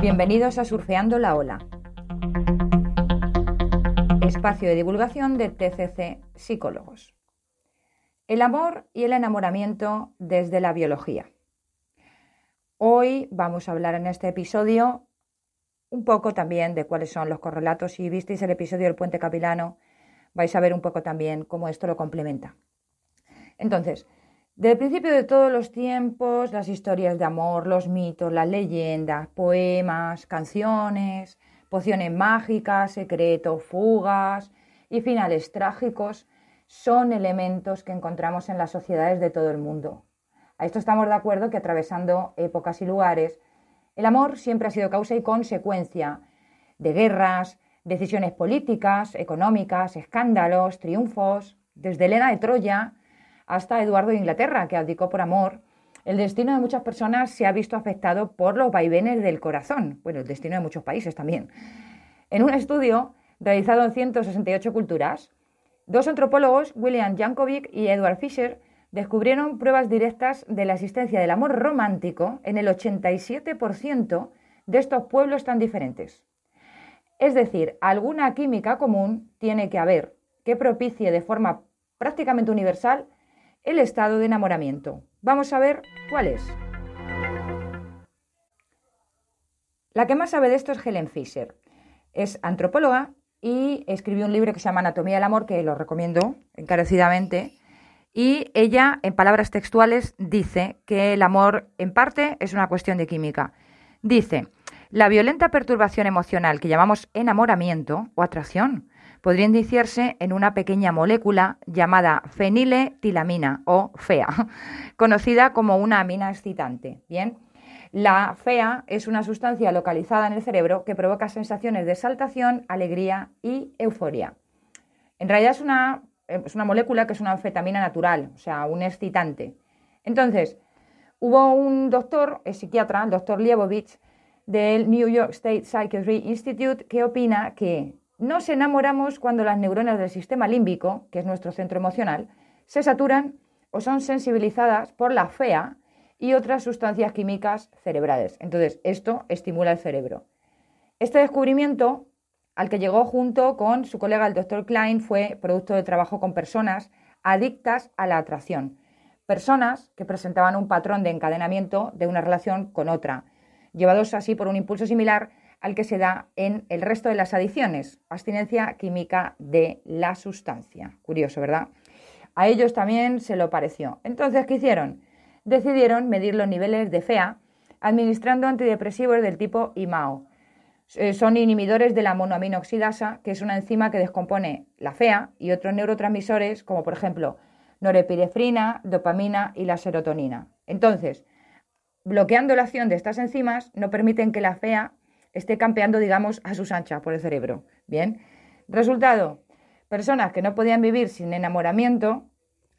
Bienvenidos a Surfeando la Ola, espacio de divulgación de TCC Psicólogos. El amor y el enamoramiento desde la biología. Hoy vamos a hablar en este episodio un poco también de cuáles son los correlatos. Si visteis el episodio del puente capilano, vais a ver un poco también cómo esto lo complementa. Entonces, desde el principio de todos los tiempos, las historias de amor, los mitos, las leyendas, poemas, canciones, pociones mágicas, secretos, fugas y finales trágicos son elementos que encontramos en las sociedades de todo el mundo. A esto estamos de acuerdo que atravesando épocas y lugares, el amor siempre ha sido causa y consecuencia de guerras, decisiones políticas, económicas, escándalos, triunfos, desde Elena de Troya hasta Eduardo de Inglaterra, que abdicó por amor. El destino de muchas personas se ha visto afectado por los vaivenes del corazón, bueno, el destino de muchos países también. En un estudio realizado en 168 culturas, dos antropólogos, William Jankovic y Edward Fisher, descubrieron pruebas directas de la existencia del amor romántico en el 87% de estos pueblos tan diferentes. Es decir, alguna química común tiene que haber que propicie de forma prácticamente universal el estado de enamoramiento. Vamos a ver cuál es. La que más sabe de esto es Helen Fisher. Es antropóloga y escribió un libro que se llama Anatomía del Amor, que lo recomiendo encarecidamente. Y ella, en palabras textuales, dice que el amor, en parte, es una cuestión de química. Dice, la violenta perturbación emocional que llamamos enamoramiento o atracción podría indiciarse en una pequeña molécula llamada feniletilamina o FEA, conocida como una amina excitante. Bien, la FEA es una sustancia localizada en el cerebro que provoca sensaciones de exaltación, alegría y euforia. En realidad es una, es una molécula que es una anfetamina natural, o sea, un excitante. Entonces, hubo un doctor, el psiquiatra, el doctor Liebovich, del New York State Psychiatry Institute que opina que nos enamoramos cuando las neuronas del sistema límbico, que es nuestro centro emocional, se saturan o son sensibilizadas por la FEA y otras sustancias químicas cerebrales. Entonces, esto estimula el cerebro. Este descubrimiento, al que llegó junto con su colega el doctor Klein, fue producto de trabajo con personas adictas a la atracción. Personas que presentaban un patrón de encadenamiento de una relación con otra llevados así por un impulso similar al que se da en el resto de las adicciones, abstinencia química de la sustancia. Curioso, ¿verdad? A ellos también se lo pareció. Entonces, ¿qué hicieron? Decidieron medir los niveles de FEA administrando antidepresivos del tipo IMAO. Eh, son inhibidores de la monoaminoxidasa, que es una enzima que descompone la FEA y otros neurotransmisores, como por ejemplo norepinefrina, dopamina y la serotonina. Entonces, bloqueando la acción de estas enzimas, no permiten que la FEA esté campeando, digamos, a sus anchas por el cerebro. Bien. Resultado, personas que no podían vivir sin enamoramiento,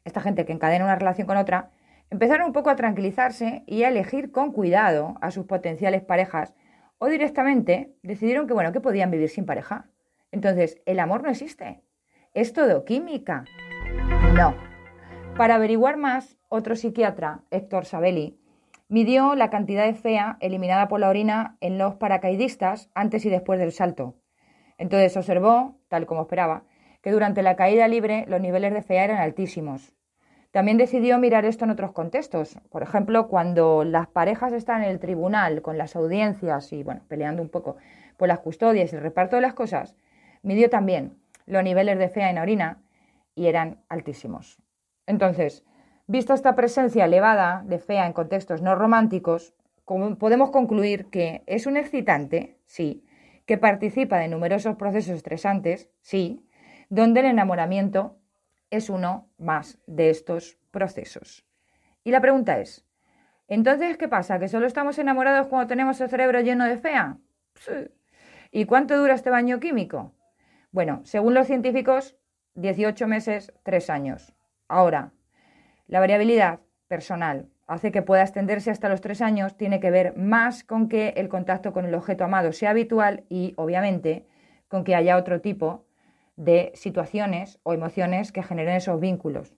esta gente que encadena una relación con otra, empezaron un poco a tranquilizarse y a elegir con cuidado a sus potenciales parejas o directamente decidieron que, bueno, que podían vivir sin pareja. Entonces, el amor no existe. Es todo química. No. Para averiguar más, otro psiquiatra, Héctor Sabelli, Midió la cantidad de fea eliminada por la orina en los paracaidistas antes y después del salto. Entonces observó, tal como esperaba, que durante la caída libre los niveles de fea eran altísimos. También decidió mirar esto en otros contextos. Por ejemplo, cuando las parejas están en el tribunal con las audiencias y, bueno, peleando un poco por las custodias y el reparto de las cosas, midió también los niveles de fea en orina y eran altísimos. Entonces, Vista esta presencia elevada de fea en contextos no románticos, podemos concluir que es un excitante, sí, que participa de numerosos procesos estresantes, sí, donde el enamoramiento es uno más de estos procesos. Y la pregunta es, entonces, ¿qué pasa? ¿Que solo estamos enamorados cuando tenemos el cerebro lleno de fea? ¿Y cuánto dura este baño químico? Bueno, según los científicos, 18 meses, 3 años. Ahora, la variabilidad personal hace que pueda extenderse hasta los tres años, tiene que ver más con que el contacto con el objeto amado sea habitual y, obviamente, con que haya otro tipo de situaciones o emociones que generen esos vínculos.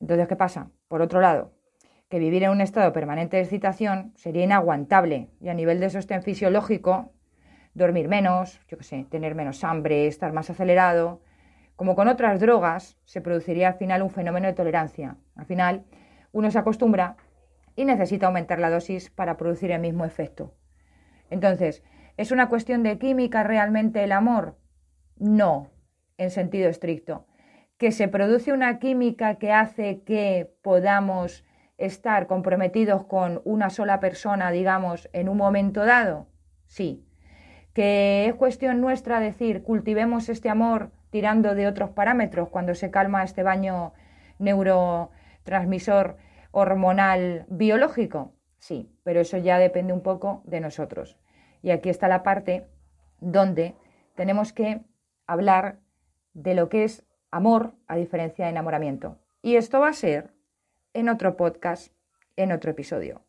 Entonces, ¿qué pasa? Por otro lado, que vivir en un estado permanente de excitación sería inaguantable y a nivel de sostén fisiológico, dormir menos, yo qué sé, tener menos hambre, estar más acelerado, como con otras drogas, se produciría al final un fenómeno de tolerancia. Al final, uno se acostumbra y necesita aumentar la dosis para producir el mismo efecto. Entonces, ¿es una cuestión de química realmente el amor? No, en sentido estricto. ¿Que se produce una química que hace que podamos estar comprometidos con una sola persona, digamos, en un momento dado? Sí. ¿Que es cuestión nuestra decir, cultivemos este amor tirando de otros parámetros cuando se calma este baño neurotransmisor hormonal biológico? Sí, pero eso ya depende un poco de nosotros. Y aquí está la parte donde tenemos que hablar de lo que es amor a diferencia de enamoramiento. Y esto va a ser en otro podcast, en otro episodio.